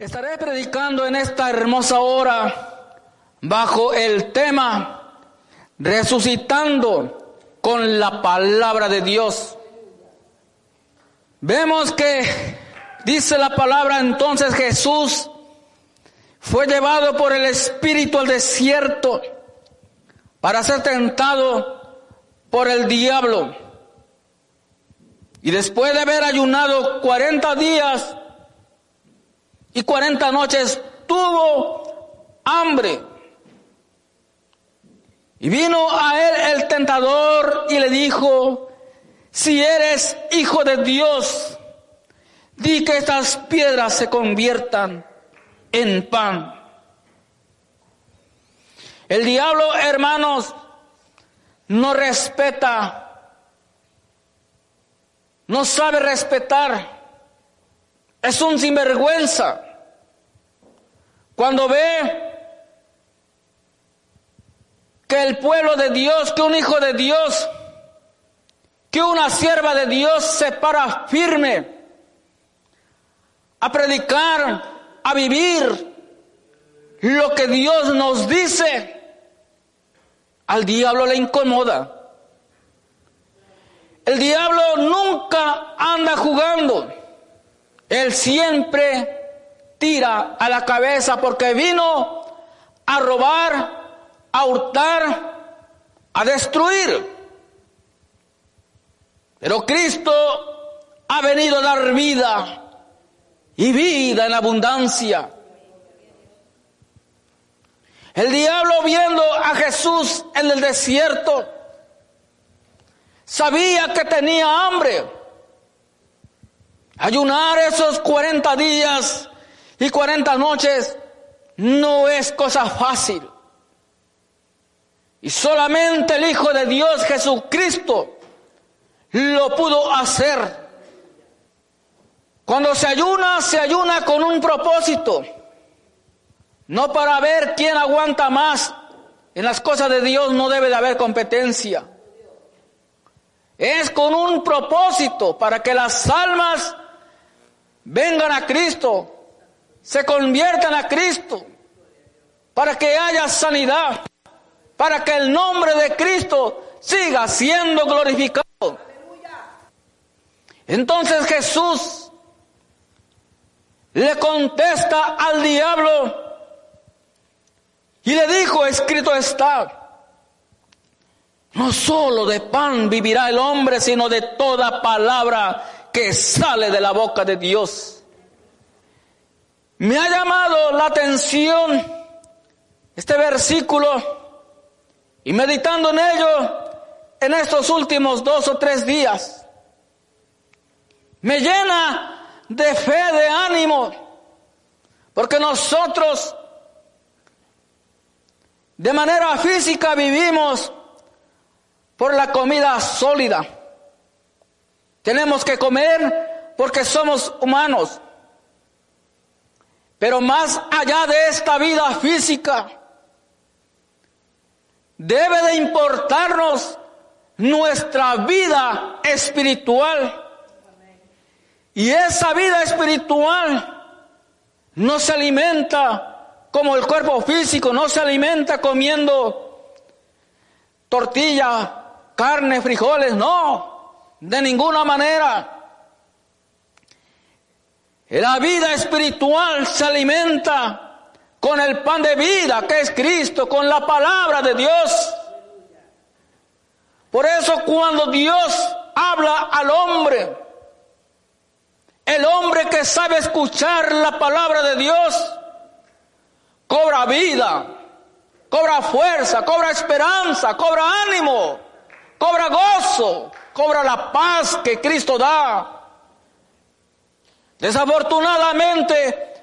Estaré predicando en esta hermosa hora bajo el tema resucitando con la palabra de Dios. Vemos que dice la palabra entonces Jesús fue llevado por el Espíritu al desierto para ser tentado por el diablo. Y después de haber ayunado 40 días y 40 noches, tuvo hambre. Y vino a él el tentador y le dijo, si eres hijo de Dios, di que estas piedras se conviertan en pan. El diablo, hermanos, no respeta, no sabe respetar, es un sinvergüenza. Cuando ve que el pueblo de Dios, que un hijo de Dios, que una sierva de Dios se para firme a predicar, a vivir lo que Dios nos dice, al diablo le incomoda. El diablo nunca anda jugando. Él siempre tira a la cabeza porque vino a robar, a hurtar, a destruir. Pero Cristo ha venido a dar vida y vida en abundancia. El diablo viendo a Jesús en el desierto, sabía que tenía hambre. Ayunar esos 40 días y 40 noches no es cosa fácil. Y solamente el Hijo de Dios Jesucristo lo pudo hacer. Cuando se ayuna, se ayuna con un propósito. No para ver quién aguanta más. En las cosas de Dios no debe de haber competencia. Es con un propósito para que las almas vengan a Cristo, se conviertan a Cristo, para que haya sanidad, para que el nombre de Cristo siga siendo glorificado. Entonces Jesús le contesta al diablo y le dijo, escrito está, no solo de pan vivirá el hombre, sino de toda palabra que sale de la boca de Dios. Me ha llamado la atención este versículo y meditando en ello en estos últimos dos o tres días, me llena de fe, de ánimo, porque nosotros de manera física vivimos por la comida sólida. Tenemos que comer porque somos humanos. Pero más allá de esta vida física, debe de importarnos nuestra vida espiritual. Y esa vida espiritual no se alimenta como el cuerpo físico no se alimenta comiendo tortilla, carne, frijoles, no, de ninguna manera. La vida espiritual se alimenta con el pan de vida que es Cristo, con la palabra de Dios. Por eso cuando Dios habla al hombre, el hombre que sabe escuchar la palabra de Dios, cobra vida, cobra fuerza, cobra esperanza, cobra ánimo, cobra gozo, cobra la paz que Cristo da. Desafortunadamente,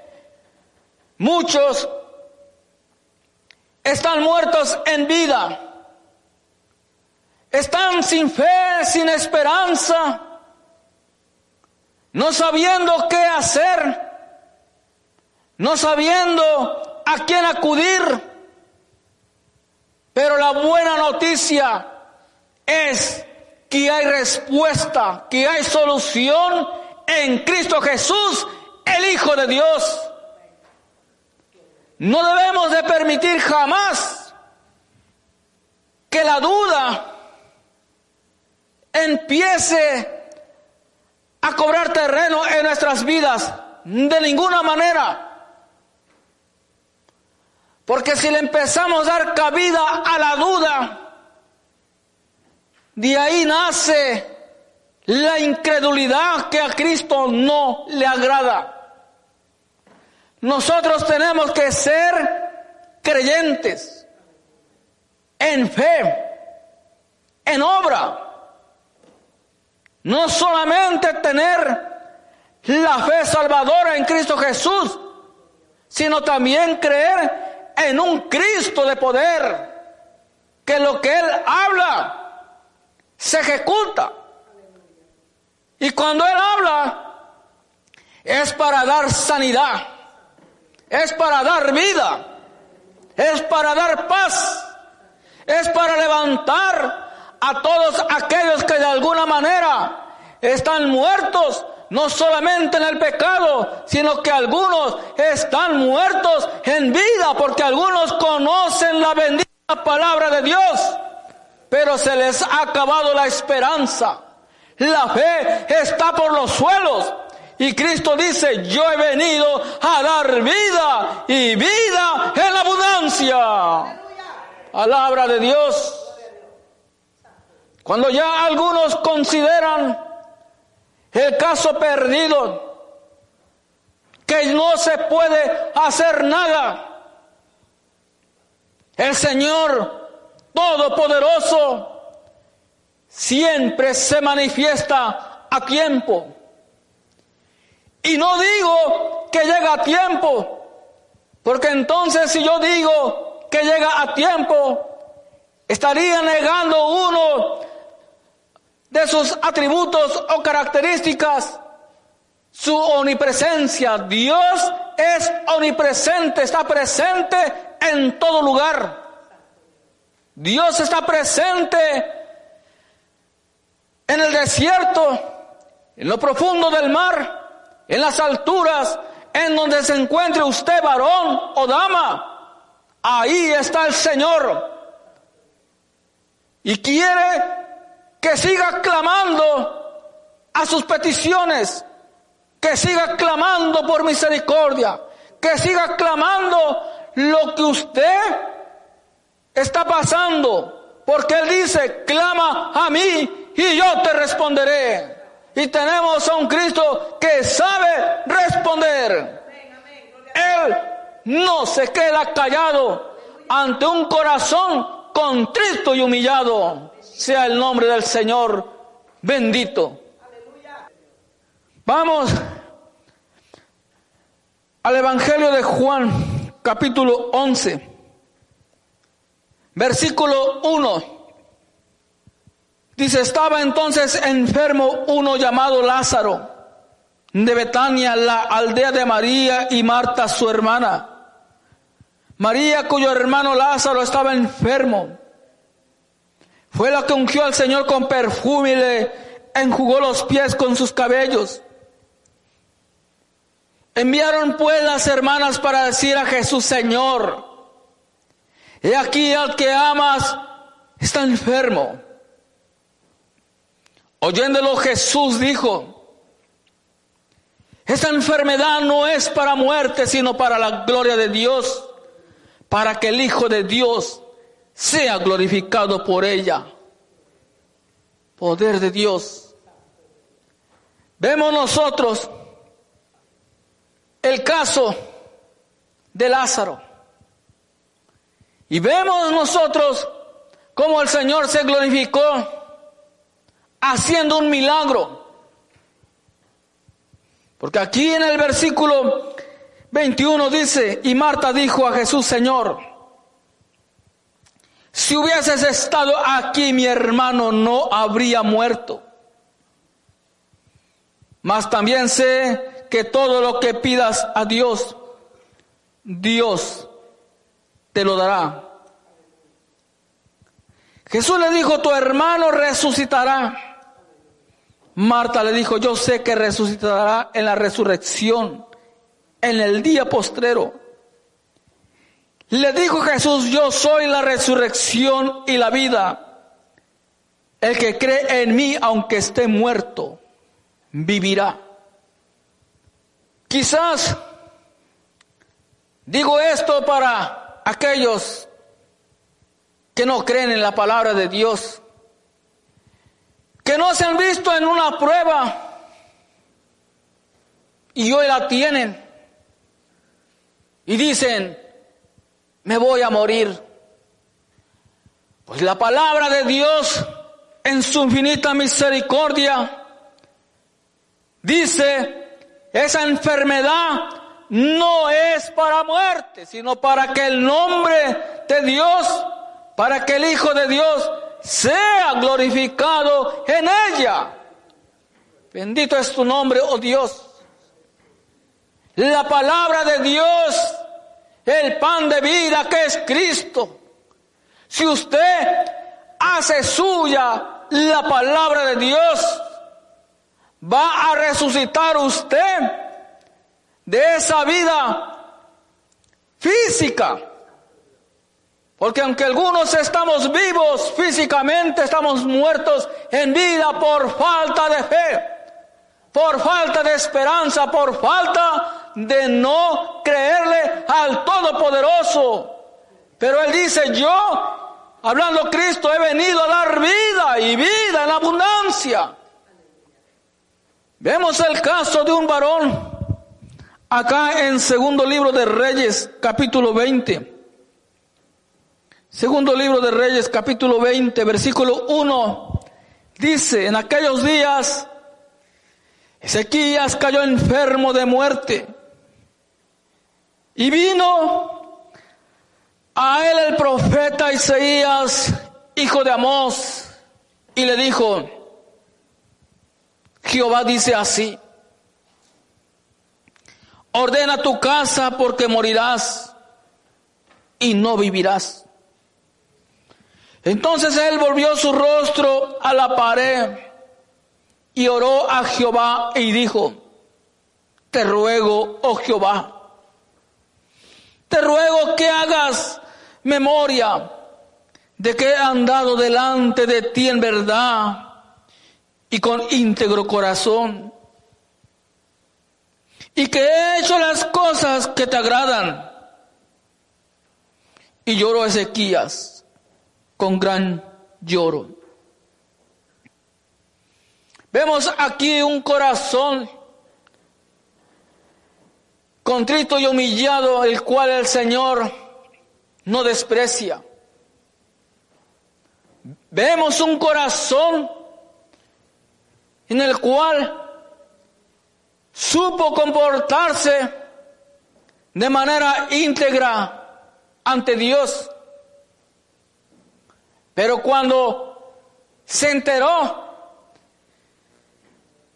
muchos están muertos en vida, están sin fe, sin esperanza, no sabiendo qué hacer, no sabiendo a quién acudir. Pero la buena noticia es que hay respuesta, que hay solución en Cristo Jesús, el Hijo de Dios. No debemos de permitir jamás que la duda empiece a cobrar terreno en nuestras vidas. De ninguna manera. Porque si le empezamos a dar cabida a la duda, de ahí nace la incredulidad que a Cristo no le agrada. Nosotros tenemos que ser creyentes en fe, en obra. No solamente tener la fe salvadora en Cristo Jesús, sino también creer en un Cristo de poder, que lo que Él habla se ejecuta. Y cuando Él habla, es para dar sanidad, es para dar vida, es para dar paz, es para levantar a todos aquellos que de alguna manera están muertos, no solamente en el pecado, sino que algunos están muertos en vida, porque algunos conocen la bendita palabra de Dios, pero se les ha acabado la esperanza. La fe está por los suelos. Y Cristo dice, yo he venido a dar vida y vida en abundancia. Palabra de Dios. Cuando ya algunos consideran el caso perdido, que no se puede hacer nada, el Señor Todopoderoso siempre se manifiesta a tiempo. Y no digo que llega a tiempo, porque entonces si yo digo que llega a tiempo, estaría negando uno de sus atributos o características, su omnipresencia. Dios es omnipresente, está presente en todo lugar. Dios está presente en el desierto, en lo profundo del mar, en las alturas, en donde se encuentre usted varón o dama. Ahí está el Señor. Y quiere que siga clamando a sus peticiones, que siga clamando por misericordia, que siga clamando lo que usted está pasando, porque Él dice, clama a mí y yo te responderé. Y tenemos a un Cristo que sabe responder. Él no se queda callado ante un corazón contrito y humillado. Sea el nombre del Señor bendito. Vamos al Evangelio de Juan, capítulo 11, versículo 1. Dice, estaba entonces enfermo uno llamado Lázaro de Betania, la aldea de María y Marta, su hermana. María, cuyo hermano Lázaro estaba enfermo, fue la que ungió al Señor con perfume y le enjugó los pies con sus cabellos. Enviaron pues las hermanas para decir a Jesús, Señor, he aquí al que amas está enfermo. Oyéndolo Jesús dijo, esta enfermedad no es para muerte, sino para la gloria de Dios, para que el Hijo de Dios sea glorificado por ella. Poder de Dios. Vemos nosotros el caso de Lázaro. Y vemos nosotros cómo el Señor se glorificó haciendo un milagro. Porque aquí en el versículo 21 dice, y Marta dijo a Jesús, Señor, si hubieses estado aquí mi hermano no habría muerto. Mas también sé que todo lo que pidas a Dios, Dios te lo dará. Jesús le dijo, tu hermano resucitará. Marta le dijo, yo sé que resucitará en la resurrección, en el día postrero. Le dijo Jesús, yo soy la resurrección y la vida. El que cree en mí, aunque esté muerto, vivirá. Quizás digo esto para aquellos que no creen en la palabra de Dios, que no se han visto en una prueba y hoy la tienen y dicen, me voy a morir. Pues la palabra de Dios en su infinita misericordia dice, esa enfermedad no es para muerte, sino para que el nombre de Dios, para que el Hijo de Dios sea glorificado en ella. Bendito es tu nombre, oh Dios. La palabra de Dios el pan de vida que es Cristo. Si usted hace suya la palabra de Dios, va a resucitar usted de esa vida física. Porque aunque algunos estamos vivos físicamente, estamos muertos en vida por falta de fe, por falta de esperanza, por falta de no creerle al Todopoderoso. Pero Él dice, yo, hablando Cristo, he venido a dar vida y vida en abundancia. Vemos el caso de un varón acá en segundo libro de Reyes, capítulo 20. Segundo libro de Reyes, capítulo 20, versículo 1. Dice, en aquellos días, Ezequías cayó enfermo de muerte y vino a él el profeta Isaías, hijo de Amós, y le dijo, Jehová dice así, ordena tu casa porque morirás y no vivirás. Entonces él volvió su rostro a la pared y oró a Jehová y dijo, te ruego, oh Jehová, te ruego que hagas memoria de que he andado delante de ti en verdad y con íntegro corazón y que he hecho las cosas que te agradan. Y lloró Ezequías con gran lloro. Vemos aquí un corazón contrito y humillado, el cual el Señor no desprecia. Vemos un corazón en el cual supo comportarse de manera íntegra ante Dios. Pero cuando se enteró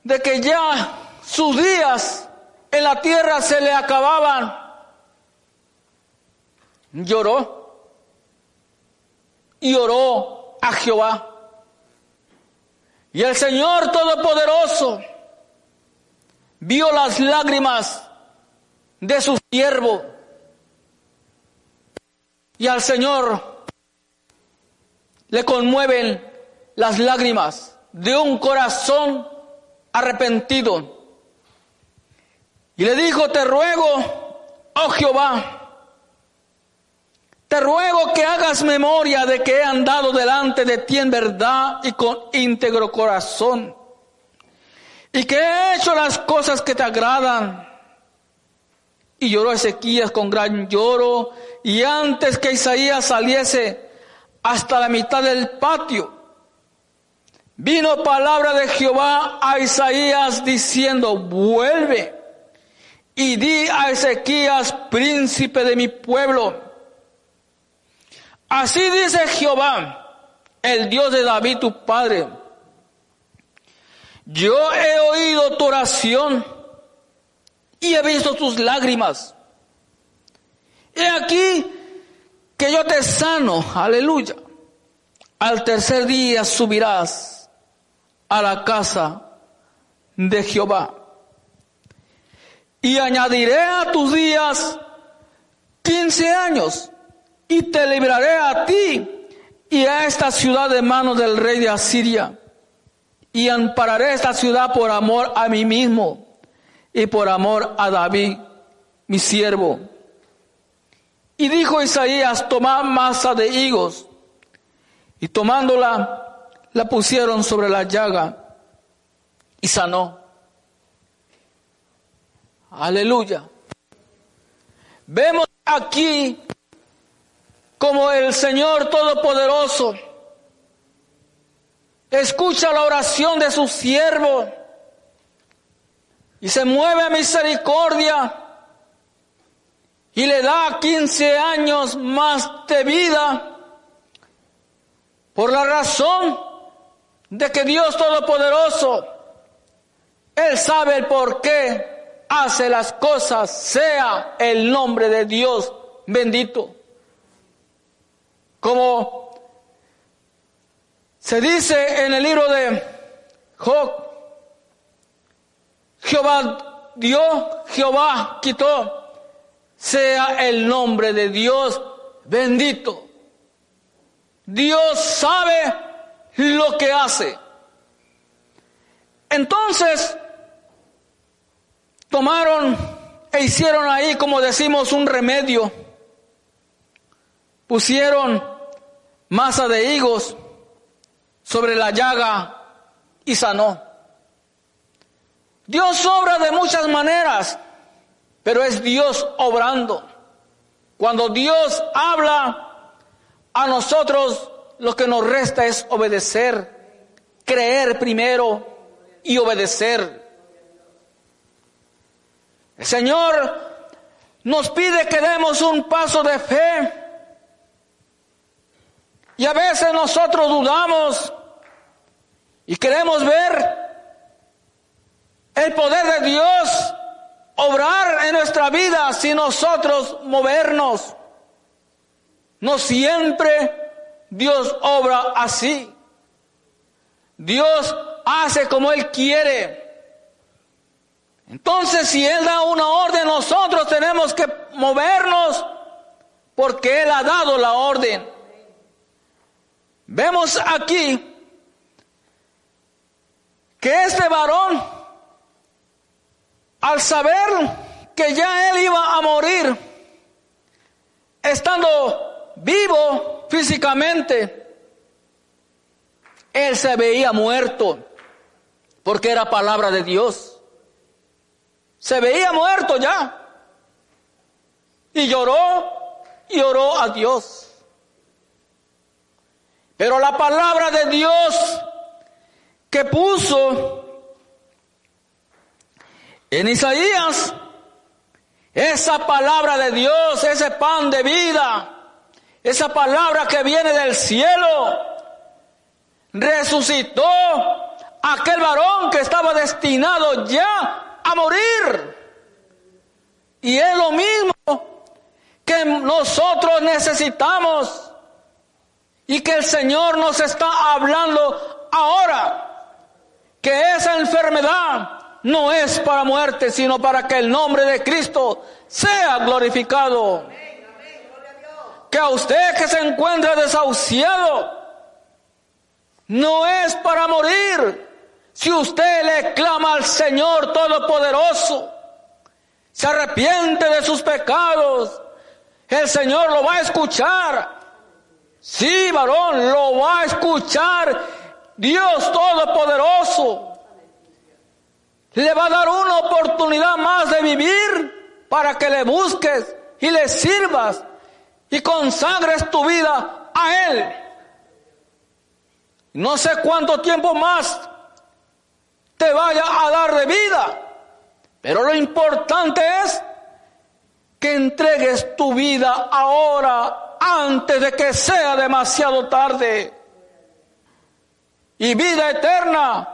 de que ya sus días en la tierra se le acababan. Lloró y oró a Jehová. Y el Señor Todopoderoso vio las lágrimas de su siervo. Y al Señor le conmueven las lágrimas de un corazón arrepentido y le dijo, te ruego, oh Jehová, te ruego que hagas memoria de que he andado delante de ti en verdad y con íntegro corazón, y que he hecho las cosas que te agradan. Y lloró Ezequías con gran lloro, y antes que Isaías saliese hasta la mitad del patio, vino palabra de Jehová a Isaías diciendo, vuelve y di a Ezequías, príncipe de mi pueblo, así dice Jehová, el Dios de David tu padre, yo he oído tu oración y he visto tus lágrimas. He aquí que yo te sano, aleluya. Al tercer día subirás a la casa de Jehová y añadiré a tus días quince años. y te libraré a ti y a esta ciudad de manos del rey de Asiria. Y ampararé esta ciudad por amor a mí mismo y por amor a David, mi siervo. Y dijo Isaías, tomad masa de higos. Y tomándola, la pusieron sobre la llaga y sanó. Aleluya. Vemos aquí como el Señor Todopoderoso escucha la oración de su siervo. Y se mueve a misericordia. Y le da 15 años más de vida. Por la razón de que Dios Todopoderoso, Él sabe el por qué hace las cosas, sea el nombre de Dios bendito. Como se dice en el libro de Job, Jehová dio, Jehová quitó, sea el nombre de Dios bendito. Dios sabe lo que hace. Entonces, tomaron e hicieron ahí, como decimos, un remedio. Pusieron masa de higos sobre la llaga y sanó. Dios obra de muchas maneras, pero es Dios obrando. Cuando Dios habla, a nosotros lo que nos resta es obedecer, creer primero y obedecer. El Señor nos pide que demos un paso de fe y a veces nosotros dudamos y queremos ver el poder de Dios obrar en nuestra vida si nosotros movernos. No siempre Dios obra así. Dios hace como Él quiere. Entonces, si Él da una orden, nosotros tenemos que movernos porque Él ha dado la orden. Vemos aquí que este varón, al saber que ya él iba a morir, estando vivo físicamente, él se veía muerto, porque era palabra de Dios. Se veía muerto ya. Y lloró y oró a Dios. Pero la palabra de Dios que puso en Isaías, esa palabra de Dios, ese pan de vida, esa palabra que viene del cielo, resucitó aquel varón que estaba destinado ya a morir. Y es lo mismo que nosotros necesitamos y que el Señor nos está hablando ahora que esa enfermedad no es para muerte, sino para que el nombre de Cristo sea glorificado. Que a usted que se encuentra desahuciado, no es para morir. Si usted le clama al Señor Todopoderoso, se arrepiente de sus pecados, el Señor lo va a escuchar Sí, varón, lo va a escuchar Dios Todopoderoso. Le va a dar una oportunidad más de vivir para que le busques y le sirvas y consagres tu vida a Él. No sé cuánto tiempo más te vaya a dar de vida, pero lo importante es que entregues tu vida ahora antes de que sea demasiado tarde. Y vida eterna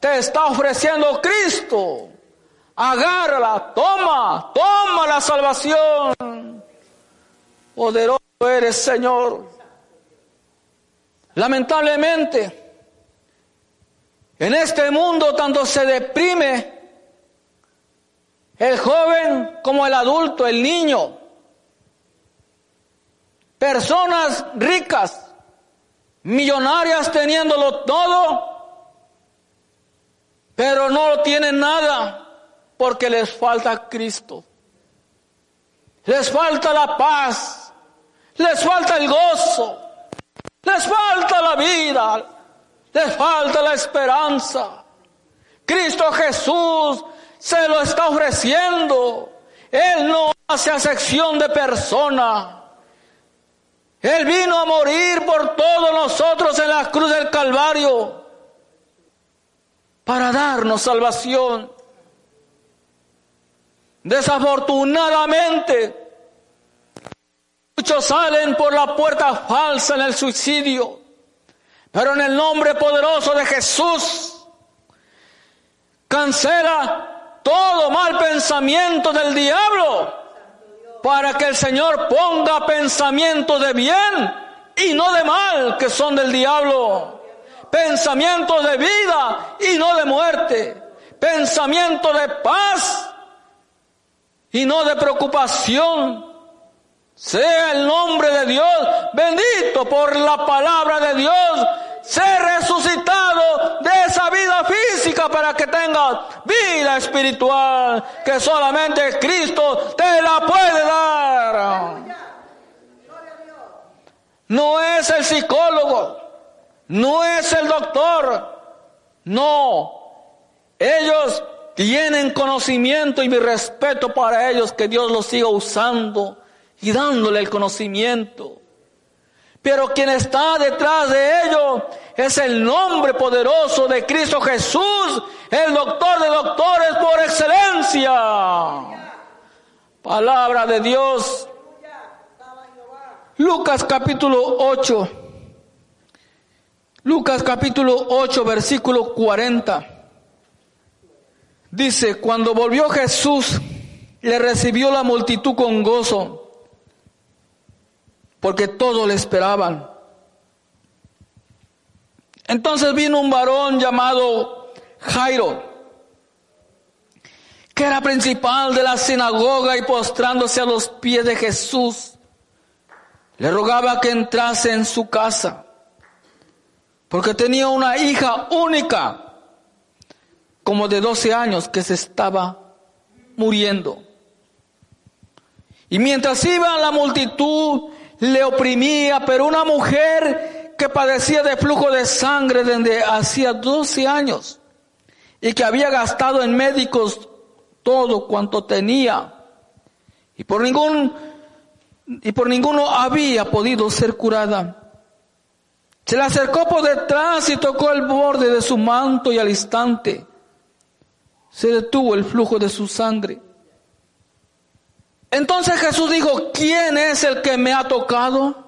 te está ofreciendo Cristo. Agárrala, toma, toma la salvación. Poderoso eres, Señor. Lamentablemente, en este mundo tanto se deprime el joven como el adulto, el niño. Personas ricas, millonarias teniéndolo todo, pero no tienen nada porque les falta Cristo. Les falta la paz, les falta el gozo, les falta la vida, les falta la esperanza. Cristo Jesús se lo está ofreciendo. Él no hace acepción de persona. Él vino a morir por todos nosotros en la cruz del Calvario para darnos salvación. Desafortunadamente, muchos salen por la puerta falsa en el suicidio, pero en el nombre poderoso de Jesús, cancela todo mal pensamiento del diablo para que el Señor ponga pensamientos de bien y no de mal que son del diablo. Pensamientos de vida y no de muerte. Pensamientos de paz y no de preocupación. Sea el nombre de Dios bendito por la palabra de Dios. Ser resucitado de esa vida para que tengas vida espiritual que solamente Cristo te la puede dar. No es el psicólogo, no es el doctor, no. Ellos tienen conocimiento y mi respeto para ellos, que Dios los siga usando y dándole el conocimiento. Pero quien está detrás de ellos es el nombre poderoso de Cristo Jesús, el doctor de doctores por excelencia. Palabra de Dios. Lucas capítulo 8. Lucas capítulo 8, versículo 40. Dice, cuando volvió Jesús, le recibió la multitud con gozo, porque todos le esperaban. Entonces vino un varón llamado Jairo, que era principal de la sinagoga y postrándose a los pies de Jesús, le rogaba que entrase en su casa, porque tenía una hija única como de 12 años que se estaba muriendo. Y mientras iba la multitud le oprimía, pero una mujer que padecía de flujo de sangre desde hacía 12 años y que había gastado en médicos todo cuanto tenía y por ningún y por ninguno había podido ser curada. Se le acercó por detrás y tocó el borde de su manto y al instante se detuvo el flujo de su sangre. Entonces Jesús dijo, ¿quién es el que me ha tocado?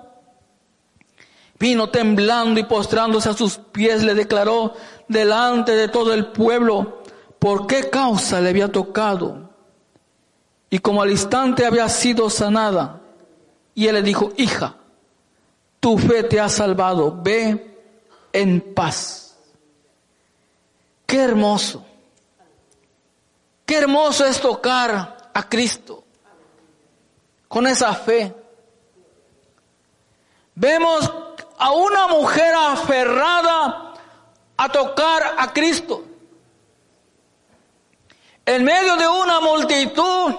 vino temblando y postrándose a sus pies, le declaró delante de todo el pueblo por qué causa le había tocado. Y como al instante había sido sanada, y él le dijo, hija, tu fe te ha salvado, ve en paz. Qué hermoso. Qué hermoso es tocar a Cristo con esa fe. Vemos a una mujer aferrada a tocar a Cristo. En medio de una multitud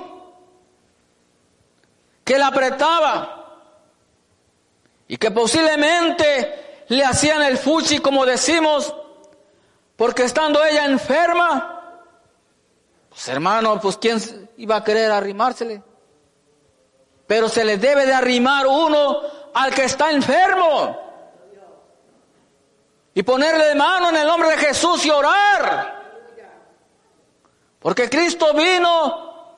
que la apretaba y que posiblemente le hacían el fuchi, como decimos, porque estando ella enferma, pues hermano, pues quién iba a querer arrimársele. Pero se le debe de arrimar uno al que está enfermo. Y ponerle mano en el nombre de Jesús y orar. Porque Cristo vino,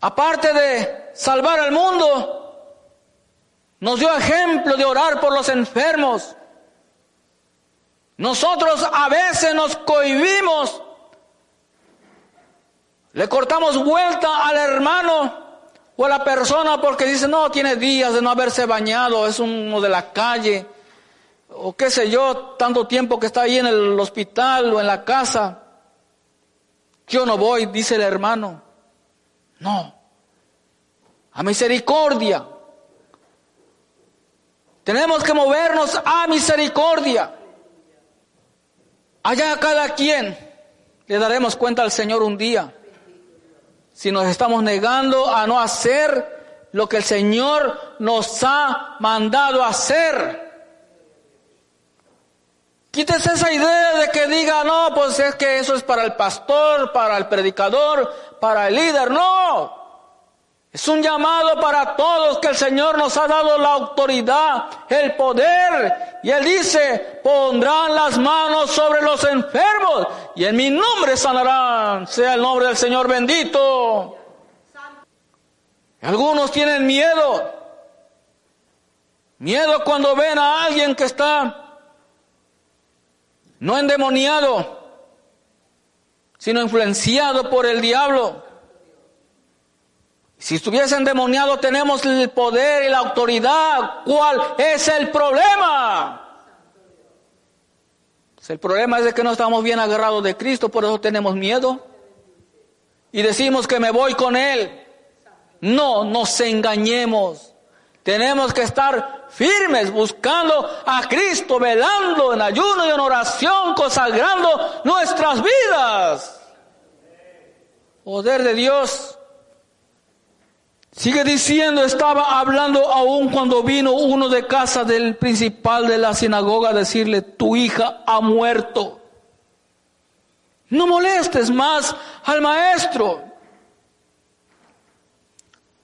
aparte de salvar al mundo, Nos dio ejemplo de orar por los enfermos. Nosotros a veces nos cohibimos, le cortamos vuelta al hermano o a la persona porque dice, no, tiene días de no haberse bañado, es uno de la calle, o qué sé yo, tanto tiempo que está ahí en el hospital o en la casa. Yo no voy, dice el hermano. No, a misericordia. Tenemos que movernos a misericordia. Allá cada quien le daremos cuenta al Señor un día. Si nos estamos negando a no hacer lo que el Señor nos ha mandado hacer. Quítese esa idea de que diga, no, pues es que eso es para el pastor, para el predicador, para el líder. No, es un llamado para todos que el Señor nos ha dado la autoridad, el poder. Y Él dice, pondrán las manos sobre los enfermos y en mi nombre sanarán. Sea el nombre del Señor bendito. Algunos tienen miedo. Miedo cuando ven a alguien que está no endemoniado, sino influenciado por el diablo. Si estuviese endemoniado tenemos el poder y la autoridad. ¿Cuál es el problema? El problema es de que no estamos bien agarrados de Cristo, por eso tenemos miedo. Y decimos que me voy con Él. No nos engañemos. Tenemos que estar firmes buscando a Cristo, velando en ayuno y en oración, consagrando nuestras vidas. Poder de Dios. Sigue diciendo, estaba hablando aún cuando vino uno de casa del principal de la sinagoga a decirle, tu hija ha muerto. No molestes más al maestro.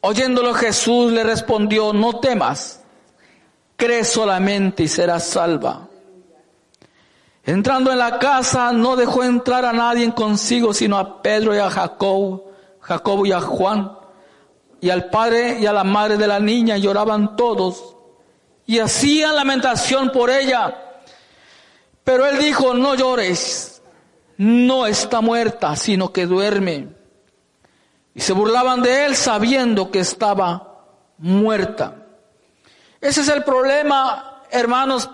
Oyéndolo Jesús le respondió, no temas, cree solamente y serás salva. Entrando en la casa no dejó entrar a nadie consigo, sino a Pedro y a Jacob, Jacobo y a Juan y al padre y a la madre de la niña lloraban todos y hacían lamentación por ella. Pero él dijo, no llores, no está muerta, sino que duerme. Y se burlaban de él sabiendo que estaba muerta. Ese es el problema, hermanos,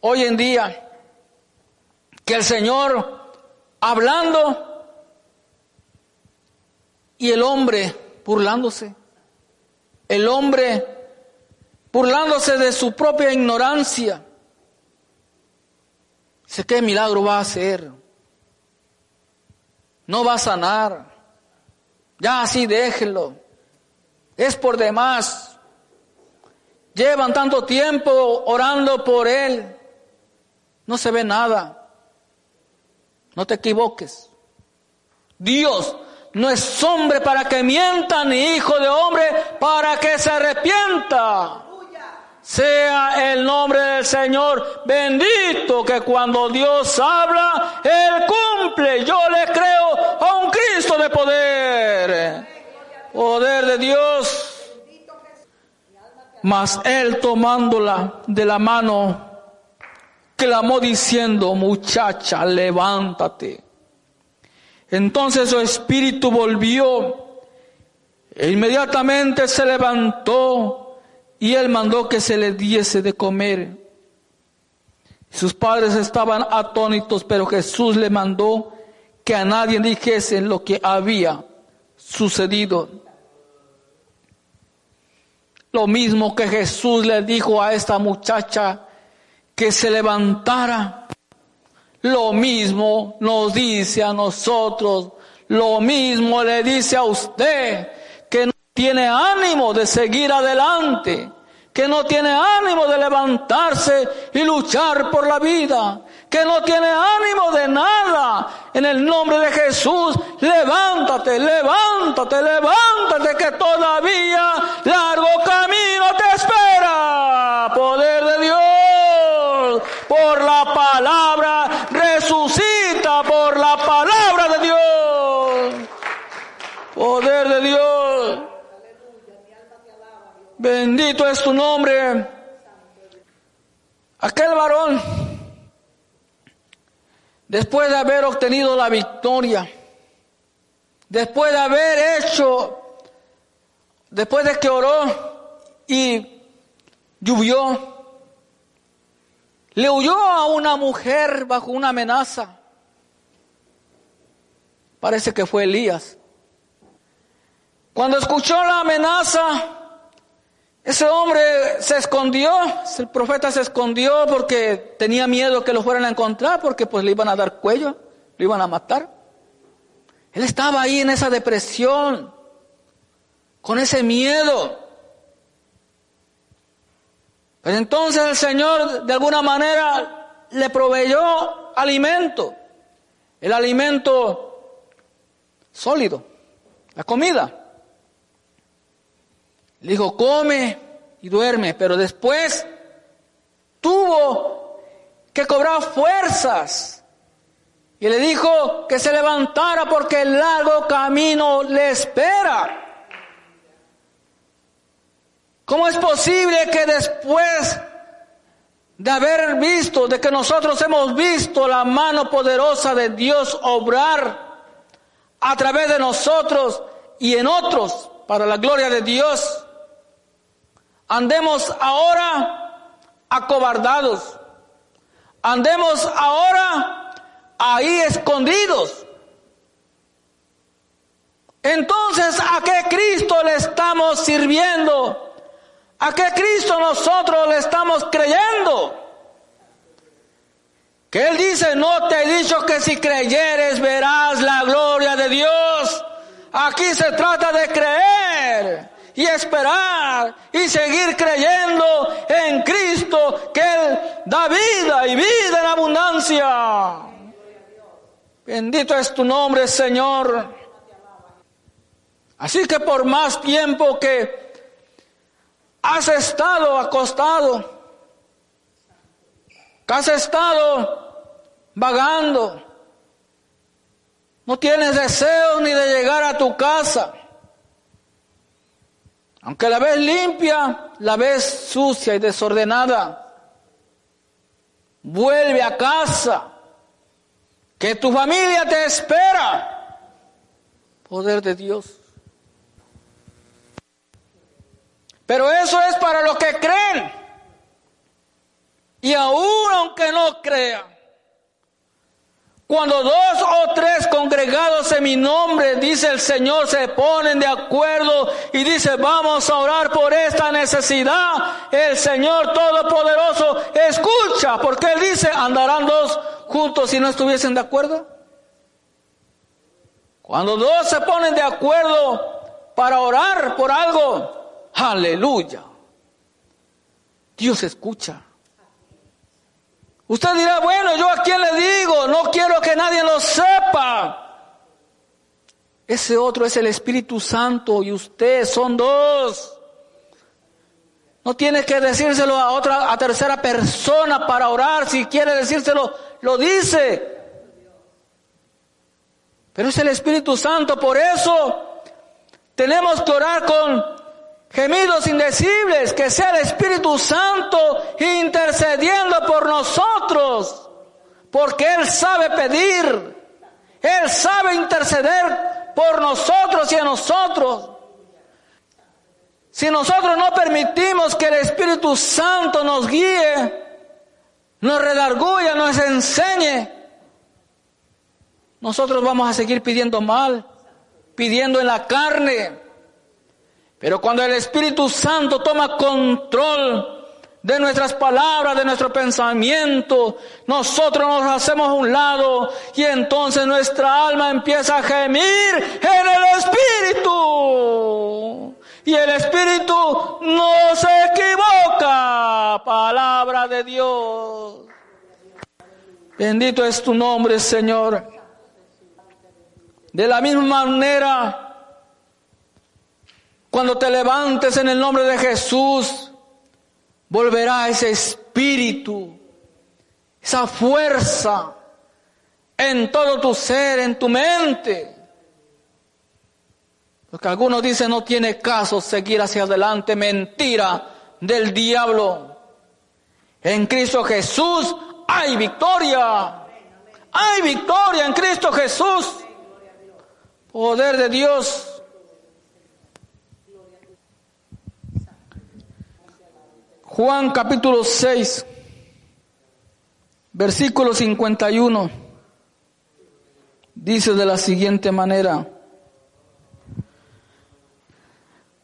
hoy en día, que el Señor hablando y el hombre burlándose. El hombre burlándose de su propia ignorancia. Dice, ¿qué milagro va a hacer? No va a sanar. Ya así déjenlo. Es por demás. Llevan tanto tiempo orando por él. No se ve nada. No te equivoques. Dios no es hombre para que mienta, ni hijo de hombre para que se arrepienta. Sea el nombre del Señor bendito que cuando Dios habla, Él cumple. Yo le creo a un Cristo de poder. Poder de Dios. Mas Él tomándola de la mano, clamó diciendo, muchacha, levántate. Entonces su espíritu volvió e inmediatamente se levantó y él mandó que se le diese de comer. Sus padres estaban atónitos, pero Jesús le mandó que a nadie dijese lo que había sucedido. Lo mismo que Jesús le dijo a esta muchacha que se levantara lo mismo nos dice a nosotros, lo mismo le dice a usted tiene ánimo de seguir adelante, que no tiene ánimo de levantarse y luchar por la vida, que no tiene ánimo de nada. En el nombre de Jesús, levántate, levántate, levántate, que todavía largo camino te espera. Poder de Dios, por la palabra resucita por la palabra de Dios. Poder de Dios. Bendito es tu nombre. Aquel varón, después de haber obtenido la victoria, después de haber hecho, después de que oró y llovió, le huyó a una mujer bajo una amenaza. Parece que fue Elías. Cuando escuchó la amenaza, ese hombre se escondió, el profeta se escondió porque tenía miedo que lo fueran a encontrar, porque pues le iban a dar cuello, lo iban a matar. Él estaba ahí en esa depresión, con ese miedo. Pero entonces el Señor de alguna manera le proveyó alimento, el alimento sólido, la comida. Le dijo, come y duerme, pero después tuvo que cobrar fuerzas. Y le dijo que se levantara porque el largo camino le espera. ¿Cómo es posible que después de haber visto, de que nosotros hemos visto la mano poderosa de Dios obrar a través de nosotros y en otros para la gloria de Dios, Andemos ahora acobardados. Andemos ahora ahí escondidos. Entonces, ¿a qué Cristo le estamos sirviendo? ¿A qué Cristo nosotros le estamos creyendo? Que Él dice, no te he dicho que si creyeres verás la gloria de Dios. Aquí se trata de creer y esperar y seguir creyendo en Cristo que Él da vida y vida en abundancia. Bendito es tu nombre, Señor. Así que por más tiempo que has estado acostado, que has estado vagando, no tienes deseo ni de llegar a tu casa, aunque la ves limpia, la ves sucia y desordenada. Vuelve a casa, que tu familia te espera. Poder de Dios. Pero eso es para los que creen. Y aún aunque no crean. Cuando dos o tres congregados en mi nombre, dice el Señor, se ponen de acuerdo y dice, vamos a orar por esta necesidad, el Señor Todopoderoso escucha, porque Él dice, andarán dos juntos si no estuviesen de acuerdo. Cuando dos se ponen de acuerdo para orar por algo, aleluya, Dios escucha. Usted dirá, bueno, yo a quién le digo, no quiero que nadie lo sepa. Ese otro es el Espíritu Santo y usted son dos. No tiene que decírselo a otra, a tercera persona para orar. Si quiere decírselo, lo dice. Pero es el Espíritu Santo, por eso tenemos que orar con gemidos indecibles, que sea el Espíritu Santo intercediendo por nosotros, porque Él sabe pedir, Él sabe interceder por nosotros y a nosotros. Si nosotros no permitimos que el Espíritu Santo nos guíe, nos redarguya, nos enseñe, nosotros vamos a seguir pidiendo mal, pidiendo en la carne, pero cuando el Espíritu Santo toma control de nuestras palabras, de nuestro pensamiento, nosotros nos hacemos a un lado y entonces nuestra alma empieza a gemir en el Espíritu. Y el Espíritu no se equivoca, palabra de Dios. Bendito es tu nombre, Señor. De la misma manera, cuando te levantes en el nombre de Jesús, volverá ese espíritu, esa fuerza en todo tu ser, en tu mente. Porque algunos dicen no tiene caso seguir hacia adelante. Mentira del diablo. En Cristo Jesús hay victoria. Hay victoria en Cristo Jesús. Poder de Dios. Juan capítulo 6, versículo 51, dice de la siguiente manera.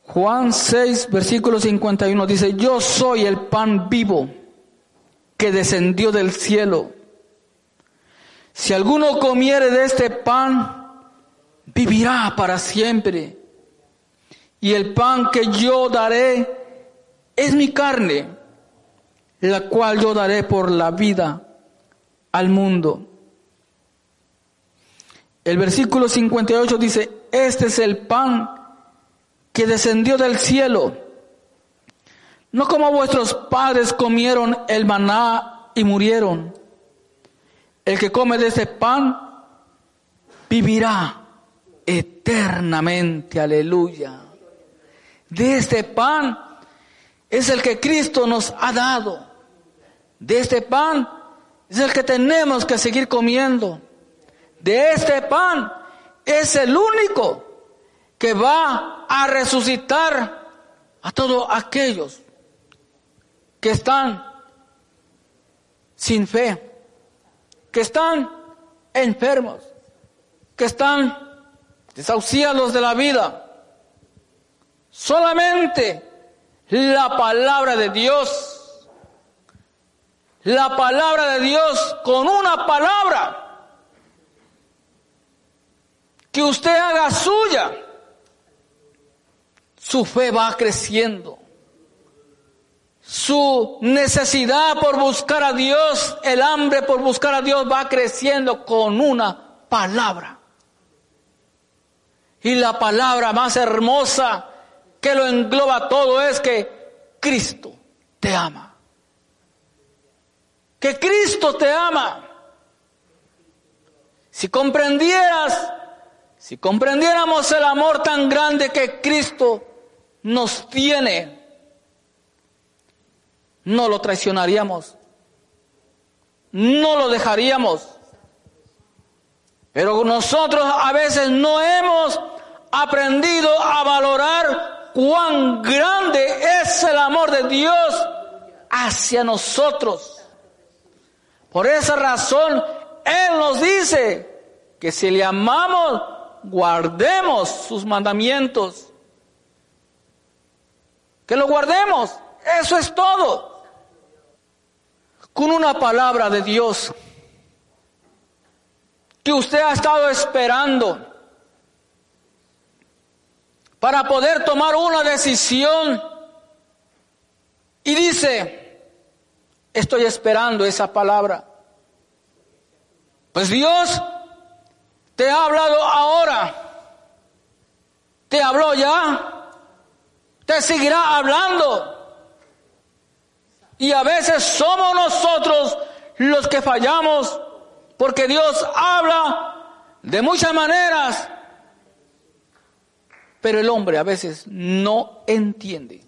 Juan 6, versículo 51 dice, yo soy el pan vivo que descendió del cielo. Si alguno comiere de este pan, vivirá para siempre. Y el pan que yo daré es mi carne, la cual yo daré por la vida al mundo. El versículo 58 dice, este es el pan que descendió del cielo. No como vuestros padres comieron el maná y murieron. El que come de ese pan vivirá eternamente. Aleluya. De este pan es el que Cristo nos ha dado. De este pan es el que tenemos que seguir comiendo. De este pan es el único que va a resucitar a todos aquellos que están sin fe que están enfermos, que están desahuciados de la vida. Solamente la palabra de Dios, la palabra de Dios con una palabra. Que usted haga suya, su fe va creciendo. Su necesidad por buscar a Dios, el hambre por buscar a Dios va creciendo con una palabra. Y la palabra más hermosa que lo engloba todo es que Cristo te ama. Que Cristo te ama. Si comprendieras, si comprendiéramos el amor tan grande que Cristo nos tiene, no lo traicionaríamos, no lo dejaríamos. Pero nosotros a veces no hemos aprendido a valorar cuán grande es el amor de Dios hacia nosotros. Por esa razón, Él nos dice que si le amamos, guardemos sus mandamientos. Que lo guardemos. Eso es todo con una palabra de Dios que usted ha estado esperando para poder tomar una decisión y dice, estoy esperando esa palabra. Pues Dios te ha hablado ahora, te habló ya, te seguirá hablando. Y a veces somos nosotros los que fallamos porque Dios habla de muchas maneras, pero el hombre a veces no entiende.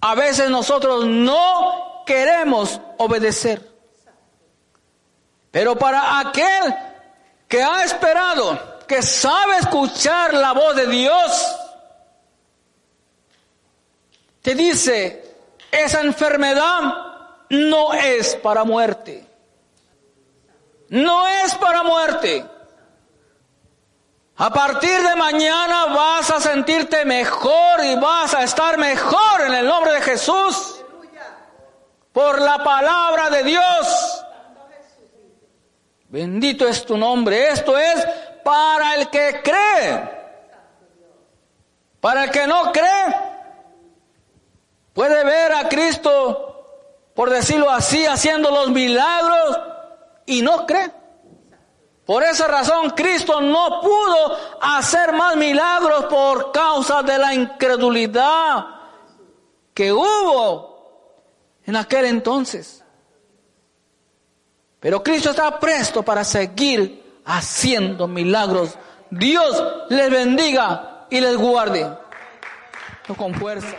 A veces nosotros no queremos obedecer. Pero para aquel que ha esperado, que sabe escuchar la voz de Dios, te dice, esa enfermedad no es para muerte. No es para muerte. A partir de mañana vas a sentirte mejor y vas a estar mejor en el nombre de Jesús. Por la palabra de Dios. Bendito es tu nombre. Esto es para el que cree. Para el que no cree, Puede ver a Cristo, por decirlo así, haciendo los milagros y no cree. Por esa razón Cristo no pudo hacer más milagros por causa de la incredulidad que hubo en aquel entonces. Pero Cristo está presto para seguir haciendo milagros Dios les bendiga y les guarde. Con fuerza.